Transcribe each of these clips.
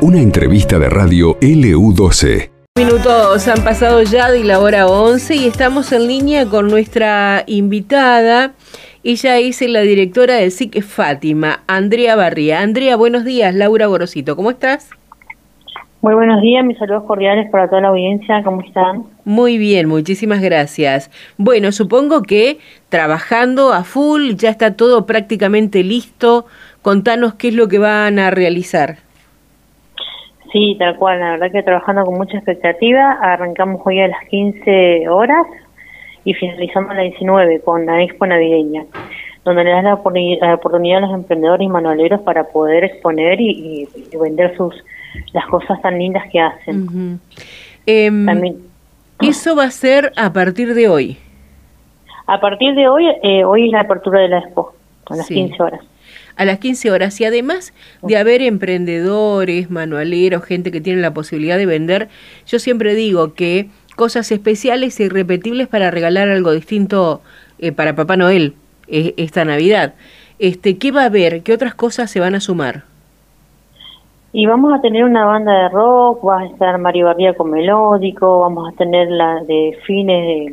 Una entrevista de radio LU12. Minutos han pasado ya de la hora 11 y estamos en línea con nuestra invitada. Ella es la directora del SIC Fátima, Andrea Barría. Andrea, buenos días. Laura Gorosito, ¿cómo estás? Muy buenos días, mis saludos cordiales para toda la audiencia, ¿cómo están? Muy bien, muchísimas gracias. Bueno, supongo que trabajando a full, ya está todo prácticamente listo. Contanos qué es lo que van a realizar. Sí, tal cual, la verdad que trabajando con mucha expectativa. Arrancamos hoy a las 15 horas y finalizamos a las 19 con la expo navideña, donde le da la, oportunidad a los emprendedores y manualeros para poder exponer y, vender sus las cosas tan lindas que hacen. Em, También, eso va a ser a partir de hoy. A partir de hoy, eh, hoy es la apertura de la expo, a las 15 horas a las 15 horas. Y además de haber emprendedores, manualeros, gente que tiene la posibilidad de vender, yo siempre digo que cosas especiales e irrepetibles para regalar algo distinto eh, para Papá Noel eh, esta Navidad. Este, ¿Qué va a haber? ¿Qué otras cosas se van a sumar? Y vamos a tener una banda de rock, va a estar Mario Barría con melódico, vamos a tener la de Fine,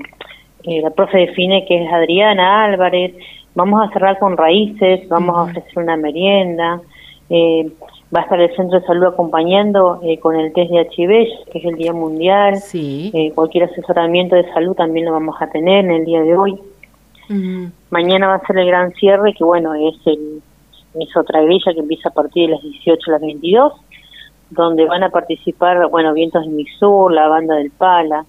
eh, la profe de Fine que es Adriana Álvarez, Vamos a cerrar con raíces, vamos a ofrecer una merienda, eh, va a estar el centro de salud acompañando eh, con el test de HIV, que es el Día Mundial. Sí. Eh, cualquier asesoramiento de salud también lo vamos a tener en el día de hoy. Mañana va a ser el gran cierre, que bueno, es el es otra grilla que empieza a partir de las 18 a las 22, donde van a participar, bueno, Vientos de Mixur, la banda del Pala,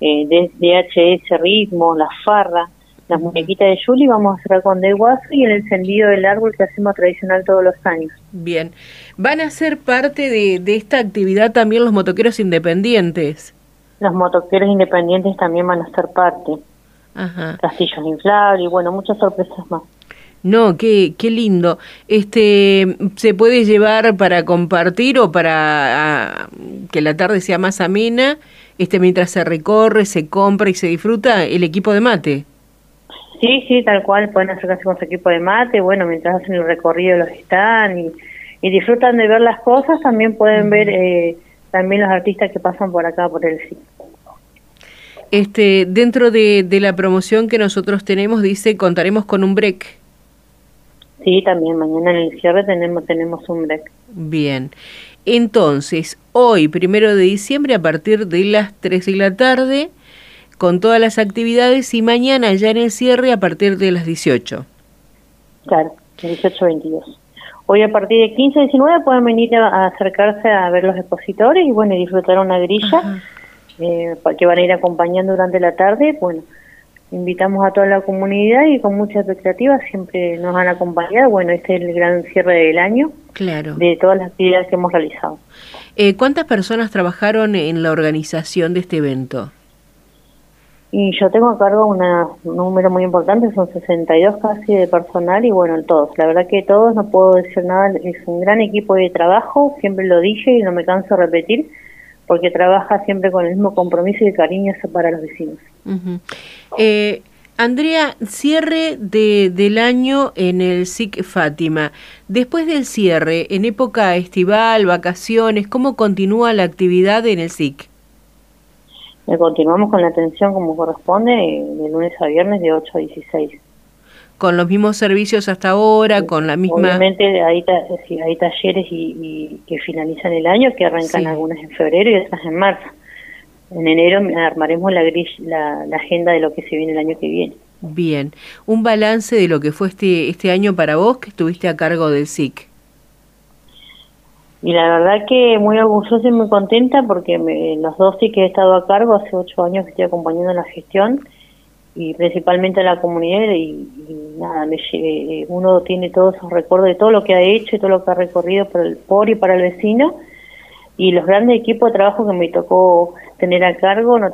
eh, DHS Ritmo, La Farra, las muñequitas de Julie, vamos a cerrar con de guaso y el encendido del árbol que hacemos tradicional todos los años. Bien. ¿Van a ser parte de, esta actividad también los motoqueros independientes? Los motoqueros independientes también van a ser parte. Ajá. Castillos inflables y bueno, muchas sorpresas más. No, qué, qué lindo. Este, ¿Se puede llevar para compartir o para que la tarde sea más amena? Este, mientras se recorre, se compra y se disfruta el equipo de mate. Sí, sí, tal cual, pueden acercarse con su equipo de mate, bueno, mientras hacen el recorrido los están y, disfrutan de ver las cosas, también pueden ver eh, también los artistas que pasan por acá, por el sitio. Este, dentro de, de la promoción que nosotros tenemos, dice, contaremos con un break. Sí, también mañana en el cierre tenemos, tenemos un break. Bien. Entonces, hoy, primero de diciembre, a partir de las 3 de la tarde, con todas las actividades y mañana ya en el cierre a partir de las 18. Claro, 18-22. Hoy a partir de 15-19 pueden venir a, acercarse a ver los expositores y bueno, disfrutar una grilla eh, que van a ir acompañando durante la tarde. Bueno, invitamos a toda la comunidad y con mucha expectativa siempre nos han acompañado. Bueno, este es el gran cierre del año claro. de todas las actividades que hemos realizado. Eh, ¿Cuántas personas trabajaron en la organización de este evento? Y yo tengo a cargo un número muy importante, son 62 casi de personal y bueno, todos. La verdad que todos, no puedo decir nada, es un gran equipo de trabajo, siempre lo dije y no me canso de repetir, porque trabaja siempre con el mismo compromiso y cariño para los vecinos. eh, Andrea, cierre de, del año en el SIC Fátima. Después del cierre, en época estival, vacaciones, ¿cómo continúa la actividad en el SIC? Continuamos con la atención como corresponde de lunes a viernes de 8 a 16. Con los mismos servicios hasta ahora, con la misma... Obviamente hay, hay talleres y, que finalizan el año, que arrancan algunas en febrero y otras en marzo. En enero armaremos la, la, la agenda de lo que se viene el año que viene. Bien. Un balance de lo que fue este, este año para vos que estuviste a cargo del SIC. Y la verdad que muy orgullosa y muy contenta porque los dos sí que he estado a cargo, hace ocho años que estoy acompañando la gestión y principalmente a la comunidad y, nada, me, uno tiene todos esos recuerdos de todo lo que ha hecho y todo lo que ha recorrido por, el, por y para el vecino. Y los grandes equipos de trabajo que me tocó tener a cargo, la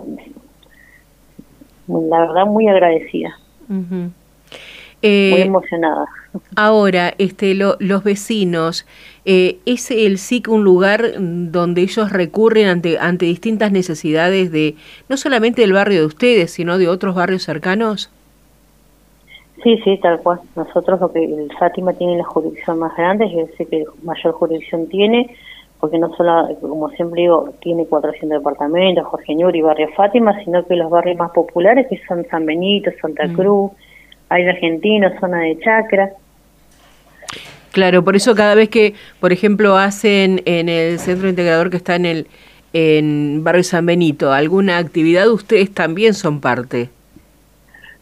verdad muy agradecida. Eh, muy emocionada. Ahora, este, los vecinos, eh, ¿es el SIC un lugar donde ellos recurren ante, ante distintas necesidades de, no solamente del barrio de ustedes, sino de otros barrios cercanos? Sí, sí, tal cual. Nosotros lo que el Fátima tiene la jurisdicción más grande, es decir, que mayor jurisdicción tiene, porque no solo, como siempre digo, tiene 400 departamentos, Jorge Ñuri, Barrio Fátima, sino que los barrios más populares, que son San Benito, Santa mm. Hay Argentino, zona de Chacra. Claro, por eso cada vez que, por ejemplo, hacen en el centro integrador que está en el en Barrio San Benito alguna actividad, ustedes también son parte.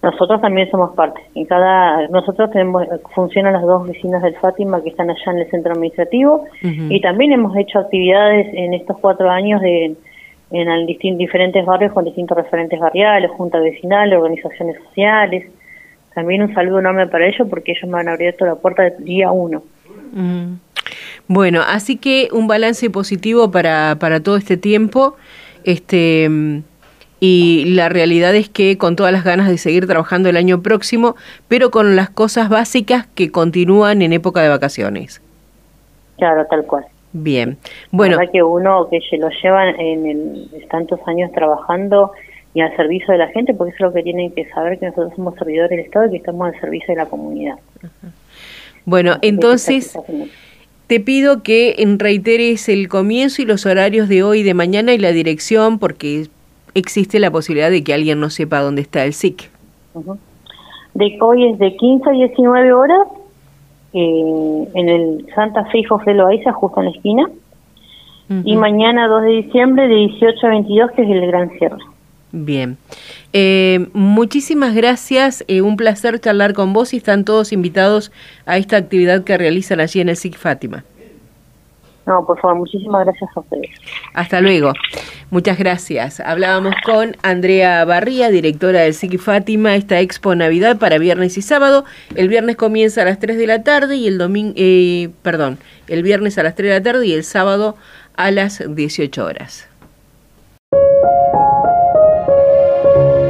Nosotros también somos parte. En cada, nosotros tenemos, funcionan las dos oficinas del Fátima que están allá en el centro administrativo y también hemos hecho actividades en estos cuatro años de, en diferentes barrios con distintos referentes barriales, juntas vecinales, organizaciones sociales. También un saludo enorme para ellos porque ellos me han abierto la puerta del día uno. Bueno, así que un balance positivo para, para todo este tiempo. Este y la realidad es que con todas las ganas de seguir trabajando el año próximo, pero con las cosas básicas que continúan en época de vacaciones. Claro, tal cual. Bien, bueno. que uno que se lo llevan en el, tantos años trabajando y al servicio de la gente, porque eso es lo que tienen que saber, que nosotros somos servidores del Estado y que estamos al servicio de la comunidad. Bueno, entonces te pido que reiteres el comienzo y los horarios de hoy y de mañana y la dirección, porque existe la posibilidad de que alguien no sepa dónde está el SIC. De hoy es de 15 a 19 horas eh, en el Santa Fe y José Loaiza, justo en la esquina. Y mañana 2 de diciembre de 18 a 22, que es el gran cierre. Bien. Eh, muchísimas gracias. Eh, un placer charlar con vos y están todos invitados a esta actividad que realizan allí en el SIC Fátima. No, por favor, muchísimas gracias a ustedes. Hasta luego. Muchas gracias. Hablábamos con Andrea Barría, directora del SIC Fátima, esta Expo Navidad para viernes y sábado. El viernes comienza a las 3 de la tarde y el domingo, eh, perdón, el viernes a las 3 de la tarde y el sábado a las 18 horas.